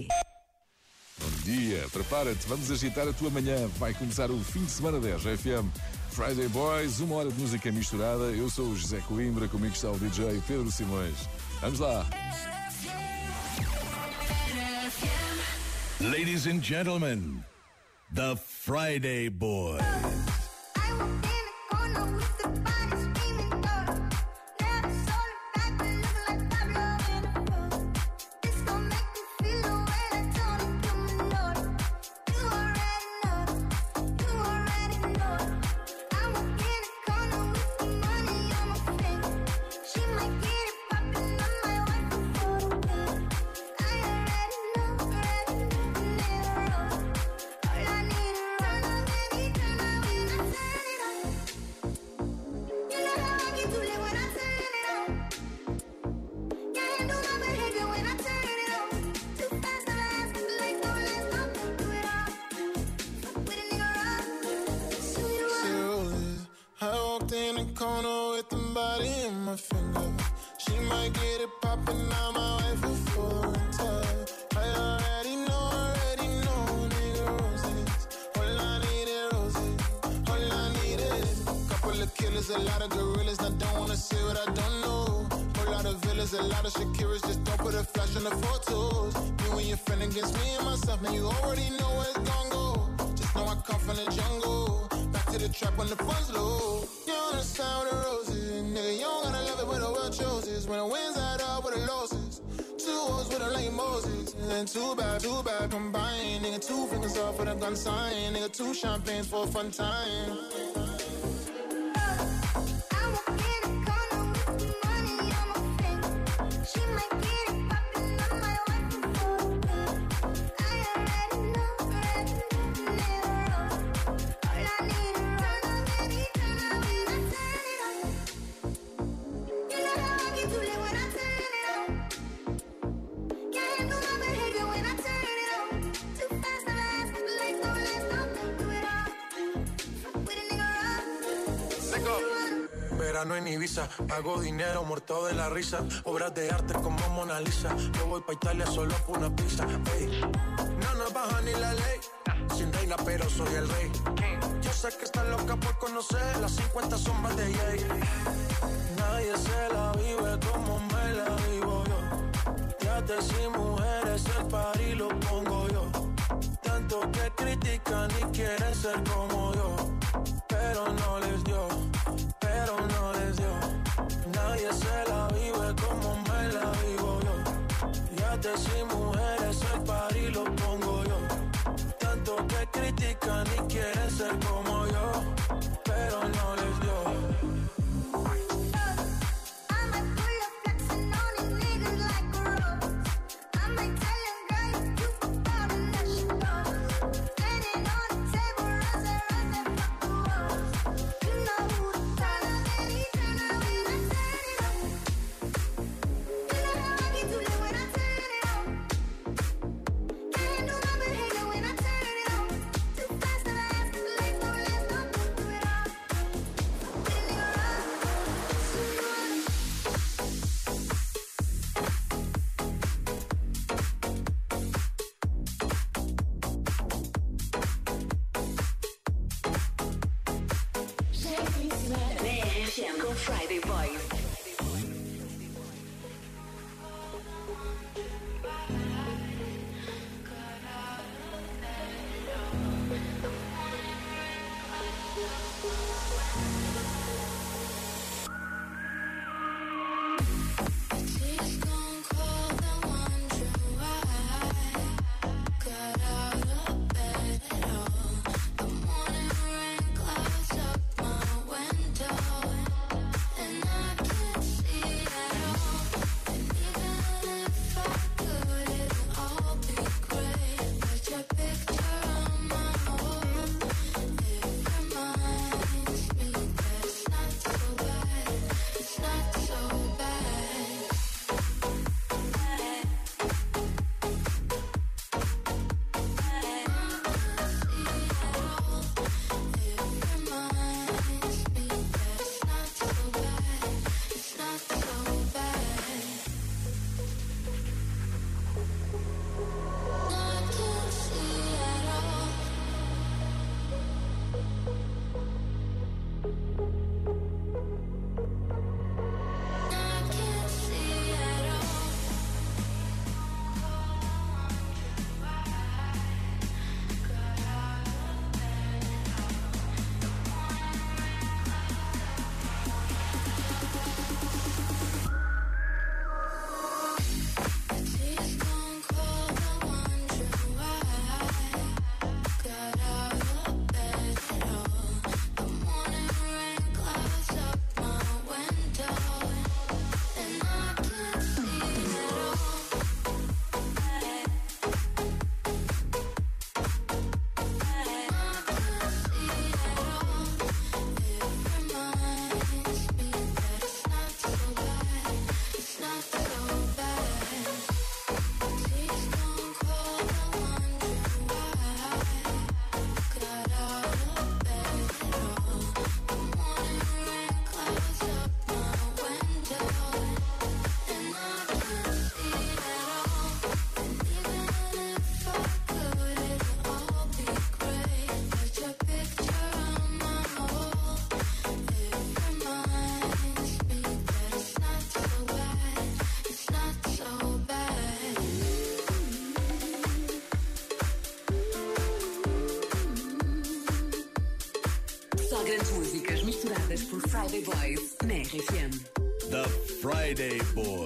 Bom dia, prepara-te, vamos agitar a tua manhã. Vai começar o fim de semana 10 FM. Friday Boys, uma hora de música misturada. Eu sou o José Coimbra, comigo está o DJ Pedro Simões. Vamos lá! Ladies and gentlemen, the Friday Boys. poses. And two bad, two bad combined. Nigga, two fingers off with a gun sign. Nigga, two champagnes for a fun time. Lisa. Hago dinero muerto de la risa. Obras de arte como Mona Lisa. Yo voy pa' Italia solo por una pizza. Ey. No nos baja ni la ley. Sin reina, pero soy el rey. Yo sé que estás loca por conocer las 50 sombras de Jay. Nadie se la vive como me la vivo yo. Ya te y mujeres, el party lo pongo yo. Tanto que critican y quieren ser como yo. Pero no les dio cerca ni quiere ser como Friday, boy.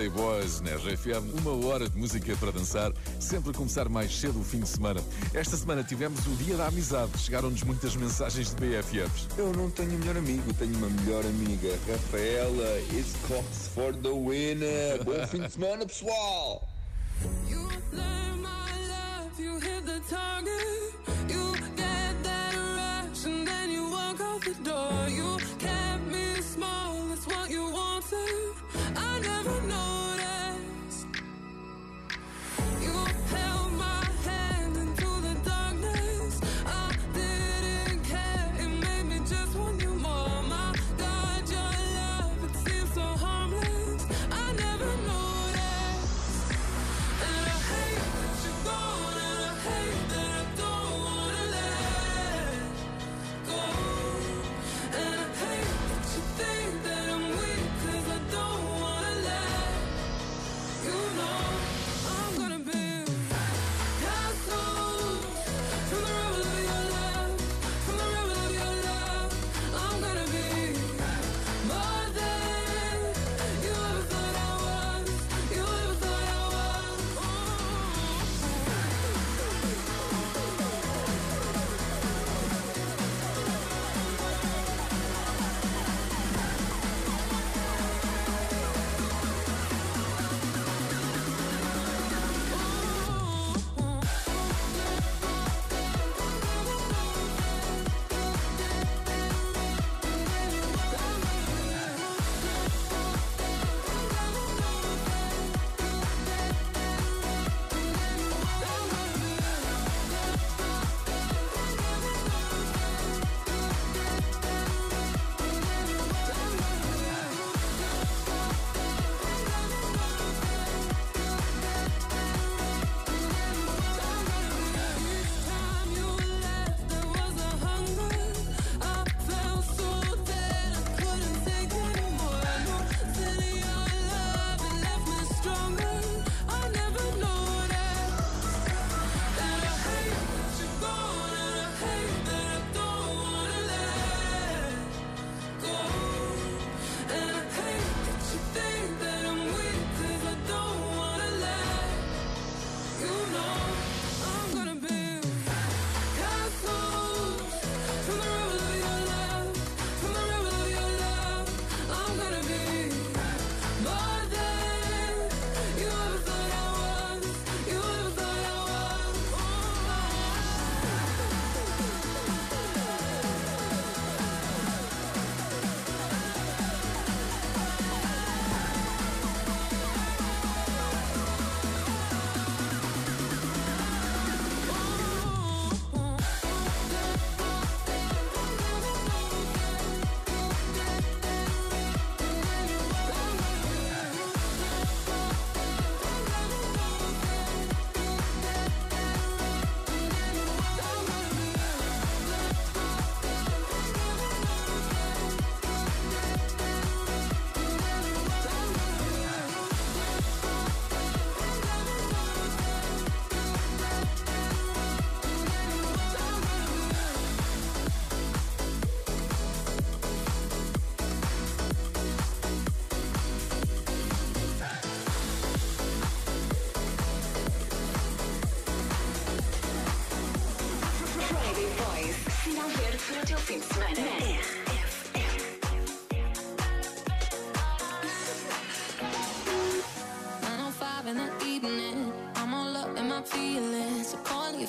Friday Boys na RFM. Uma hora de música para dançar, sempre a começar mais cedo o fim de semana. Esta semana tivemos o Dia da Amizade. Chegaram-nos muitas mensagens de BFFs. Eu não tenho melhor amigo, tenho uma melhor amiga. Rafaela, it's Cox for the winner. Bom fim de semana, pessoal!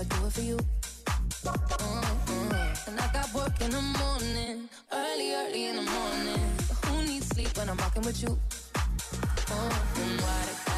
gotta do it for you. Mm-hmm. And I got work in the morning, early, early in the morning. But who needs sleep when I'm rocking with you? Mm-hmm.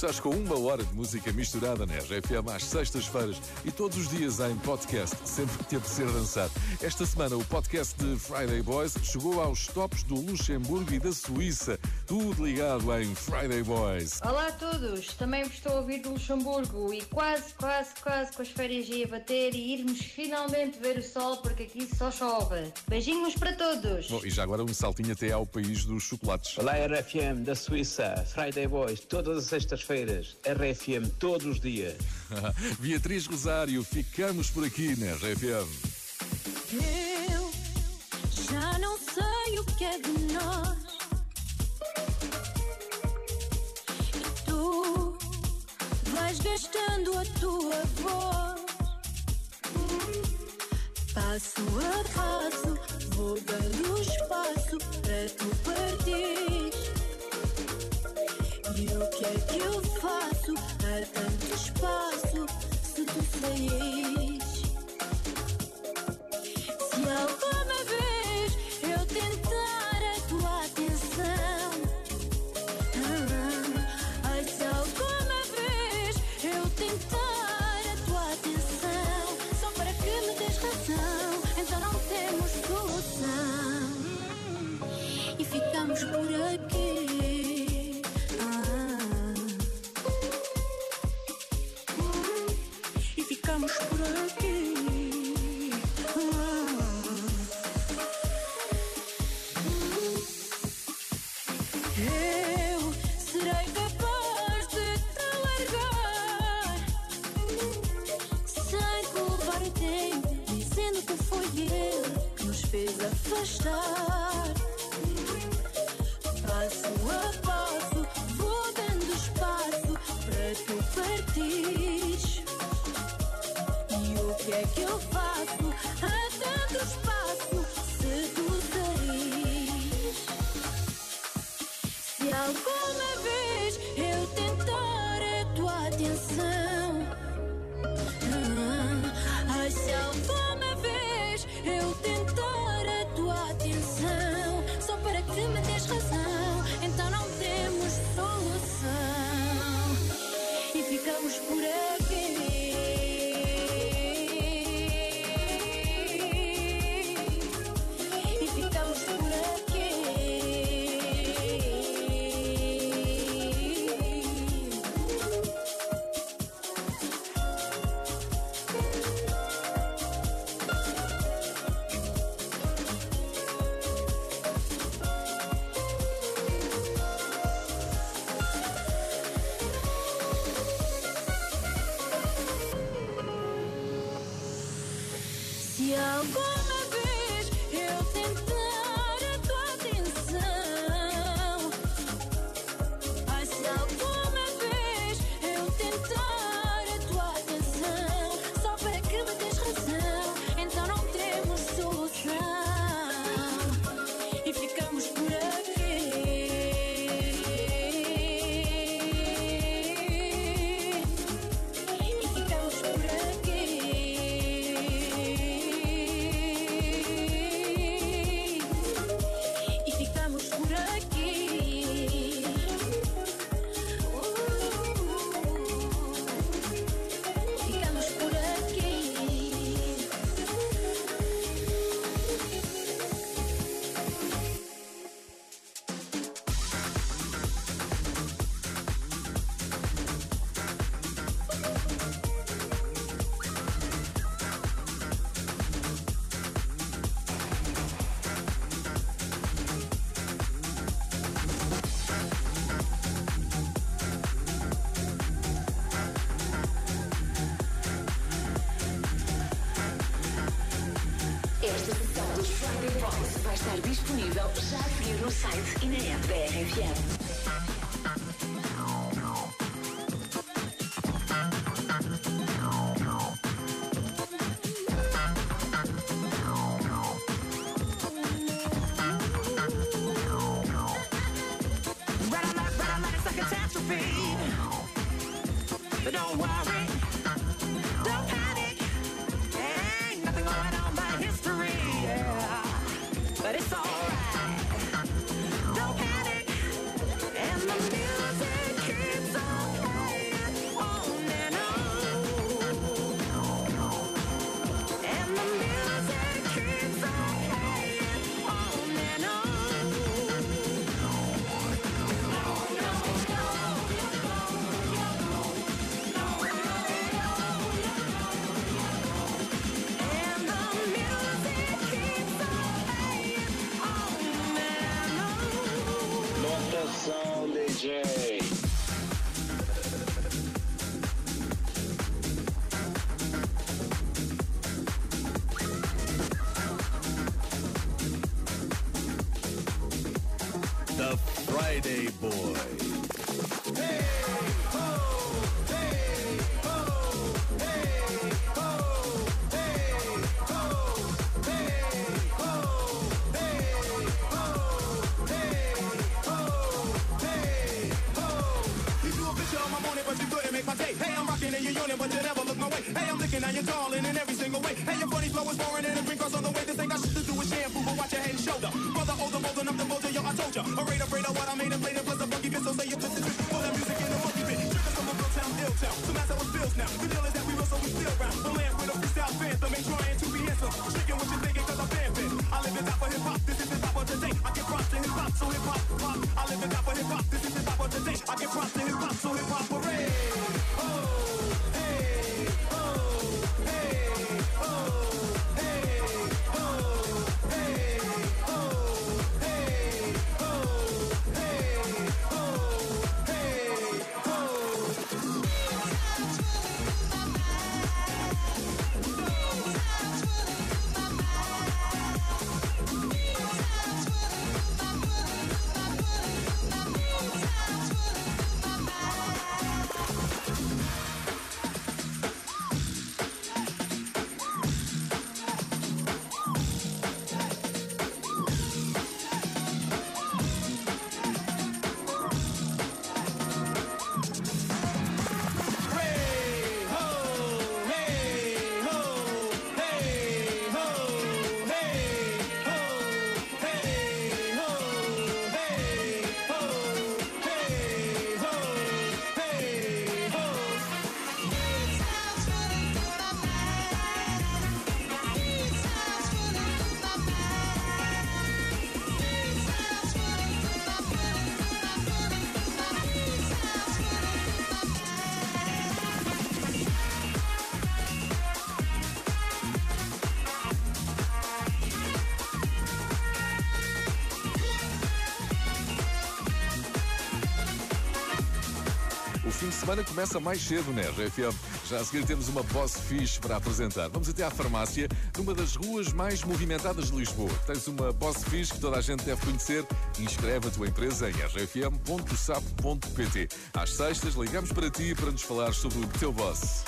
Estás com uma hora de música misturada na RFM às sextas-feiras e todos os dias em podcast, sempre que te apetecer dançar. Esta semana o podcast de Friday Boys chegou aos tops do Luxemburgo e da Suíça. Tudo ligado em Friday Boys. Olá a todos, também vos estou a ouvir do Luxemburgo e quase, quase, quase com as férias ia bater e irmos finalmente ver o sol porque aqui só chove. Beijinhos para todos! Bom, e já agora um saltinho até ao país dos chocolates. Olá RFM da Suíça, Friday Boys, todas as sextas-feiras, RFM todos os dias. Beatriz Rosário, ficamos por aqui na RFM. Eu já não sei o que é de nós. Vais gastando a tua voz. Passo a passo, vou dando espaço para tu partir. E o que é que eu faço? Há tanto espaço se tu saís. Se alguma vez eu tentar Passo a passo, vou dando espaço para tu partires. E o que é que eu faço? Há tanto espaço Sites in a RFM. semana começa mais cedo né? RFM. Já a seguir temos uma boss fixe para apresentar. Vamos até à farmácia, numa das ruas mais movimentadas de Lisboa. Tens uma boss fixe que toda a gente deve conhecer. Inscreve a tua empresa em rfm.sapo.pt. Às sextas, ligamos para ti para nos falar sobre o teu boss.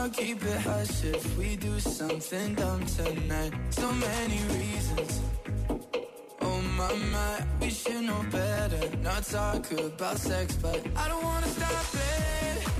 I'll keep it hush if we do something dumb tonight. So many reasons. Oh my my, we should know better. Not talk about sex, but I don't wanna stop it.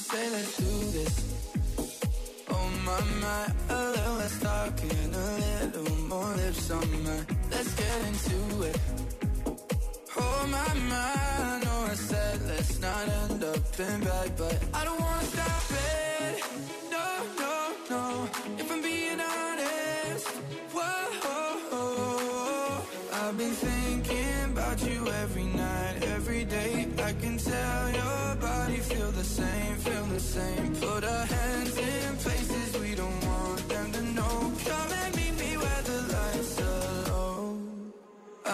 Say let's do this. Oh my my, a little less talking, a little more lips on my. Let's get into it. Oh my my, I know I said let's not end up in bed, but I don't wanna stop it.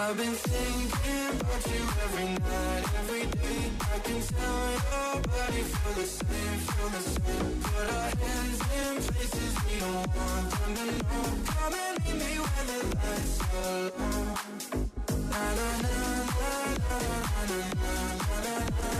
I've been thinking about you every night, every day. I can tell your body feel the same, feel the same. Put our hands in places we don't want them to know. Come and meet me where the lights are low. Na na na na na na na na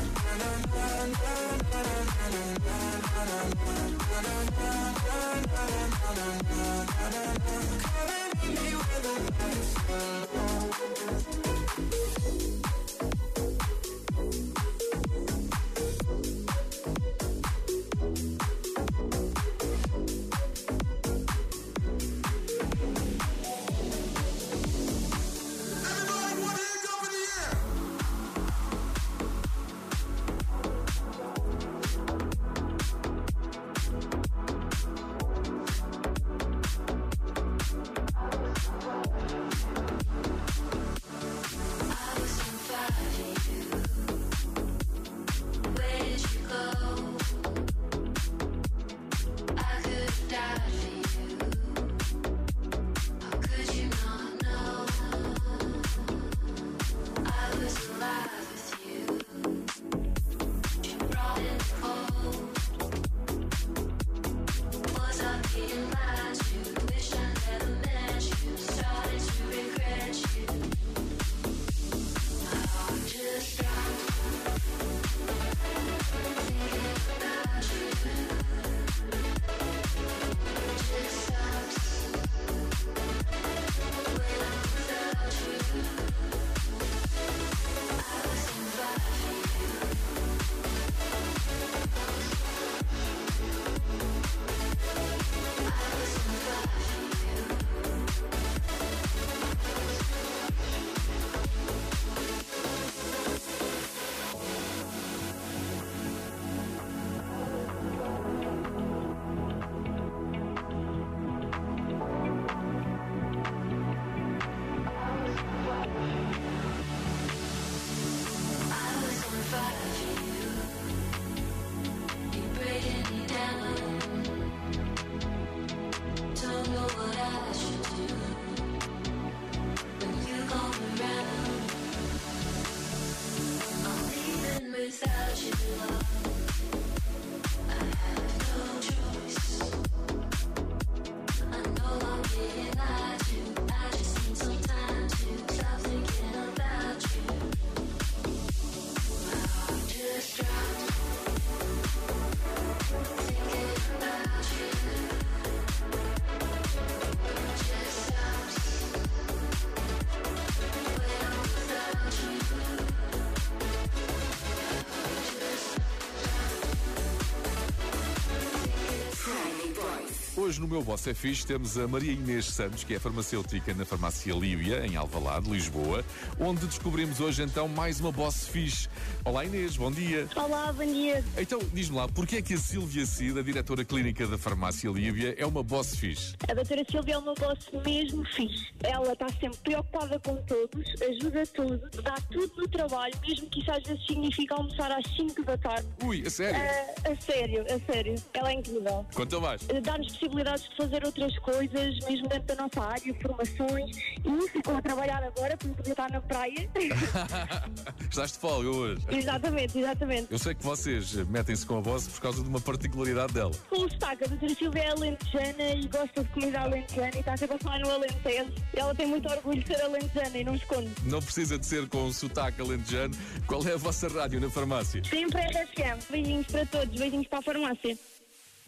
hoje no meu Boss é Fixe temos a Maria Inês Santos, que é farmacêutica na farmácia Líbia, em Alvalade, Lisboa, onde descobrimos hoje então mais uma Boss Fixe. Olá Inês, bom dia. Olá, bom dia. Então, diz-me lá, porquê é que a Silvia Cida, diretora clínica da farmácia Líbia, é uma Boss Fixe? A doutora Silvia é uma boss mesmo fixe. Ela está sempre preocupada com todos, ajuda tudo, dá tudo no trabalho, mesmo que isso às vezes significa almoçar às 5 da tarde. Ui, a sério? Ah, a sério, a sério. Ela é incrível. Conta mais. Ah, Dá-nos possibilidades de fazer outras coisas, mesmo dentro da nossa área, formações. E ficou a trabalhar agora, porque podia estar na praia. Estás de folga hoje. exatamente, exatamente. Eu sei que vocês metem-se com a Boss por causa de uma particularidade dela. Com o sotaque, a doutora Silvia é alentejana e gosta de comida alentejana e está sempre a falar no Alentejo. Ela tem muito orgulho de ser alentejana e não esconde. Não precisa de ser com sotaque alentejano. Qual é a vossa rádio na farmácia? Sempre é RFM. Beijinhos para todos, beijinhos para a farmácia.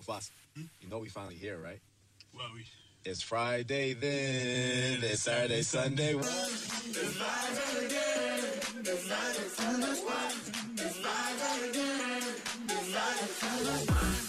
Boss, you know we finally here, right? Well, we... It's Friday then, it's Saturday, Sunday. I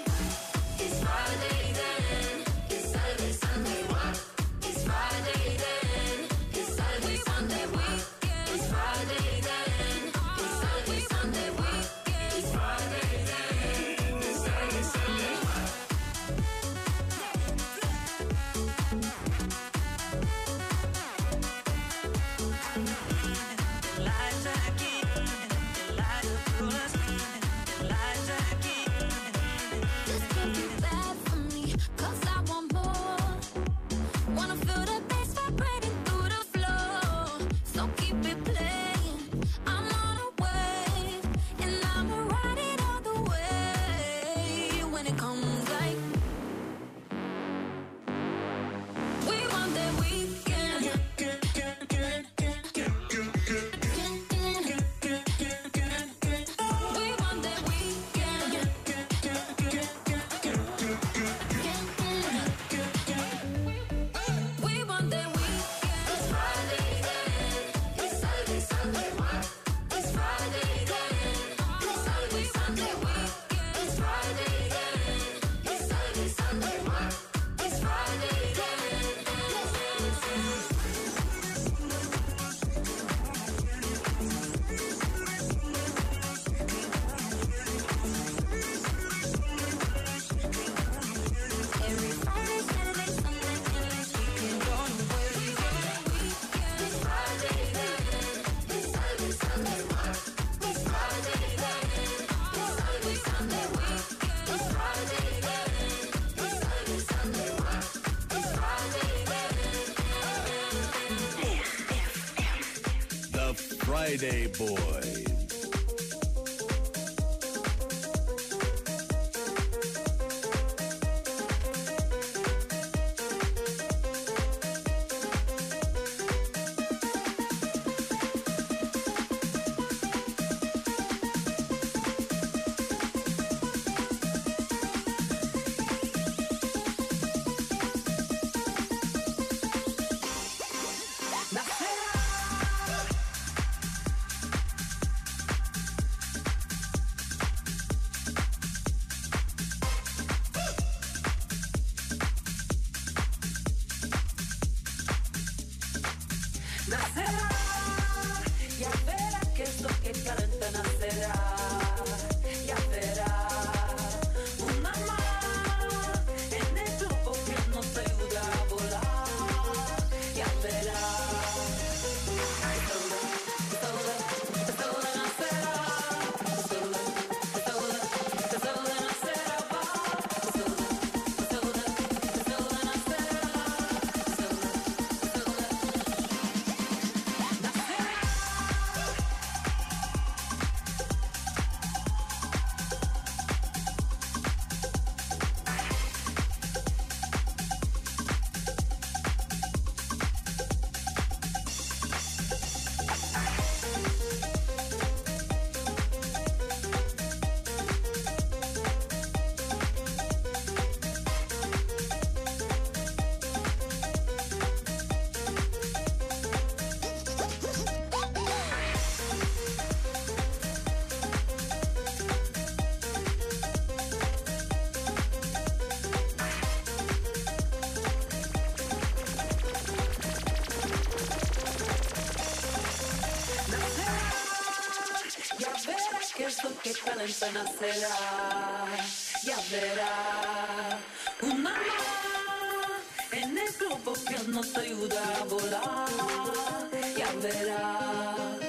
Just Friday Boys. que es lo que tan sana será, ya verá. Un alma en el globo que nos ayuda a volar, ya verá.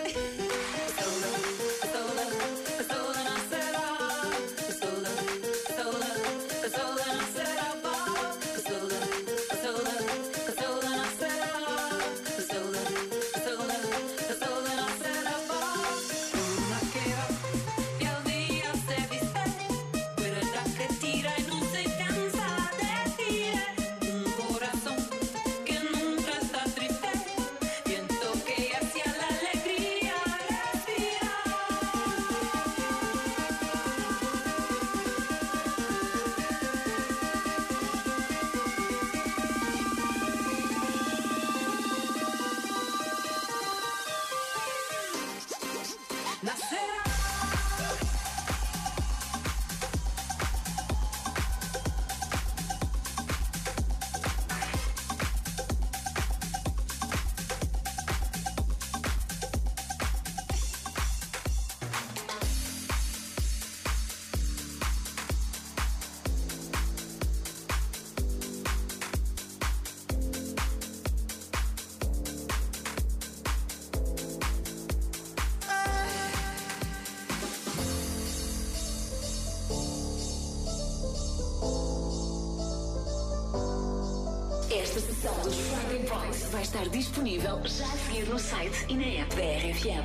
Nights in Air. RFM.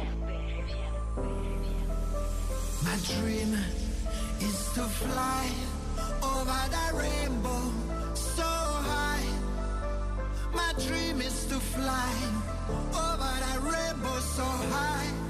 My dream is to fly over the rainbow so high. My dream is to fly over the rainbow so high.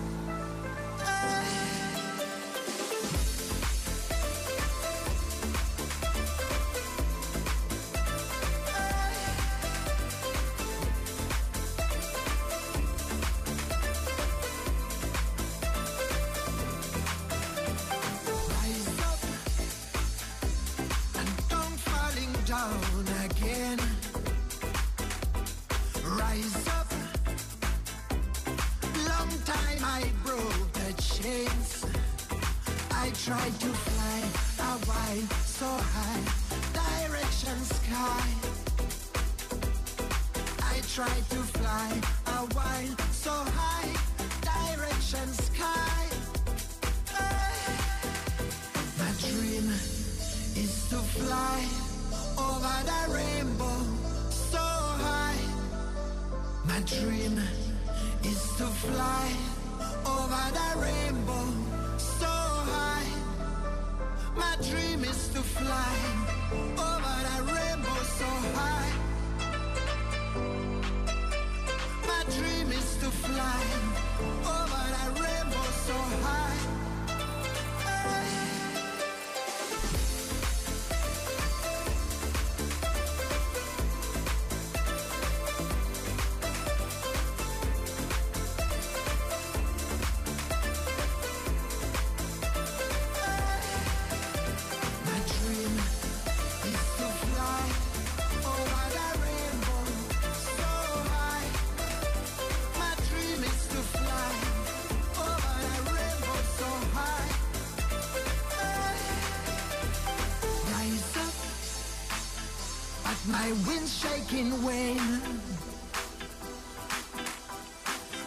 my wind-shaking wave.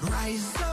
Rise up.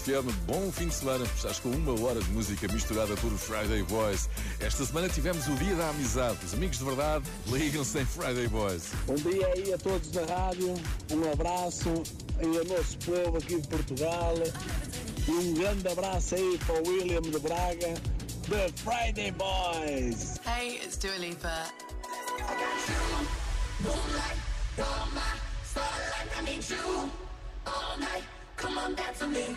FM. Bom fim de semana. Estás com uma hora de música misturada por Friday Boys. Esta semana tivemos o Dia da Amizade. Os amigos de verdade ligam-se em Friday Boys. Bom dia aí a todos da rádio. Um abraço e ao nosso povo aqui de Portugal. E um grande abraço aí para o William de Braga, The Friday Boys. Hey, it's Dua Lipa. Come on, dance with me.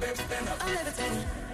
baby's been. I've never been.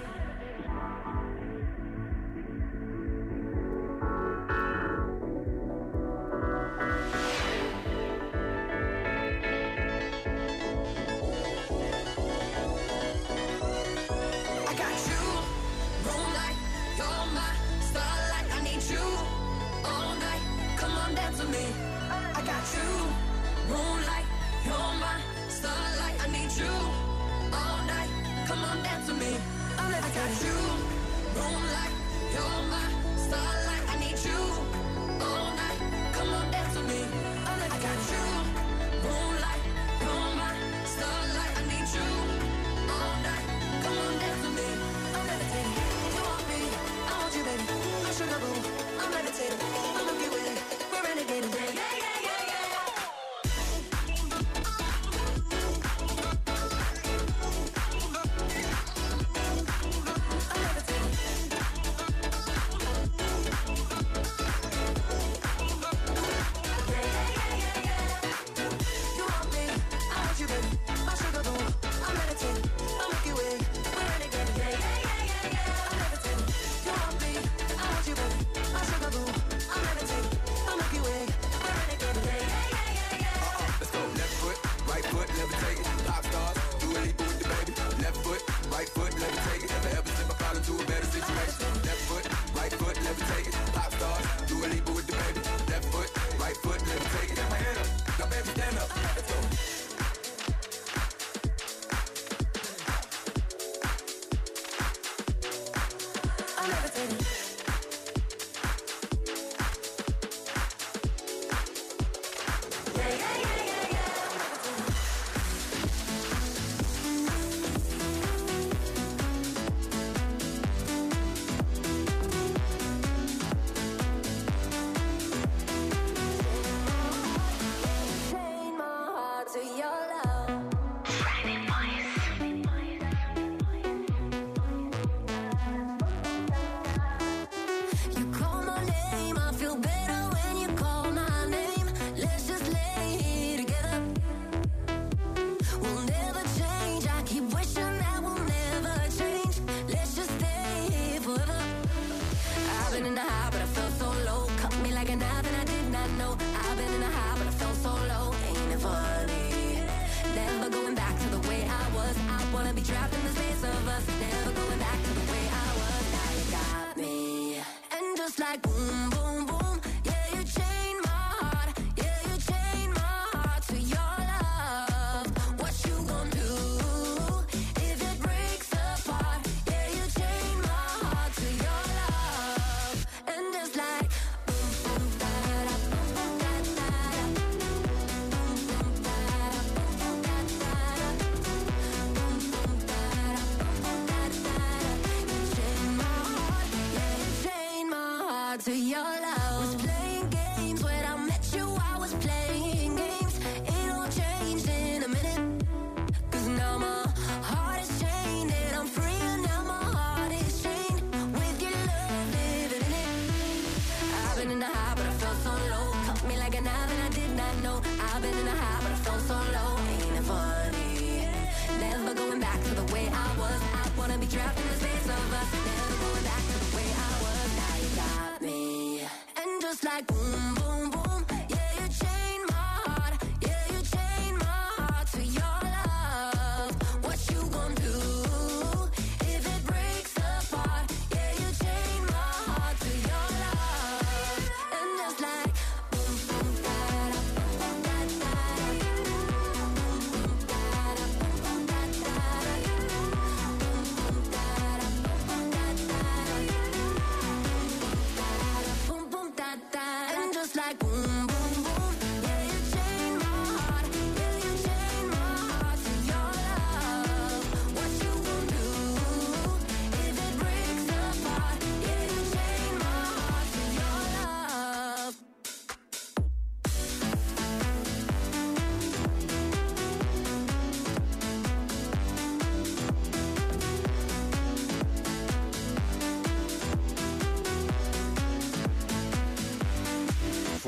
I'm levitating.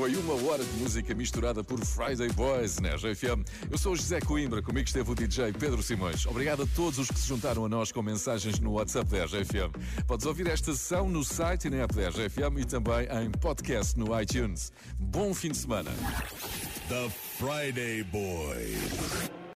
Foi uma hora de música misturada por Friday Boys na né, FM. Eu sou o José Coimbra, comigo esteve o DJ Pedro Simões. Obrigado a todos os que se juntaram a nós com mensagens no WhatsApp da RGFM. Podes ouvir esta sessão no site e na app da RGFM e também em podcast no iTunes. Bom fim de semana. The Friday Boys.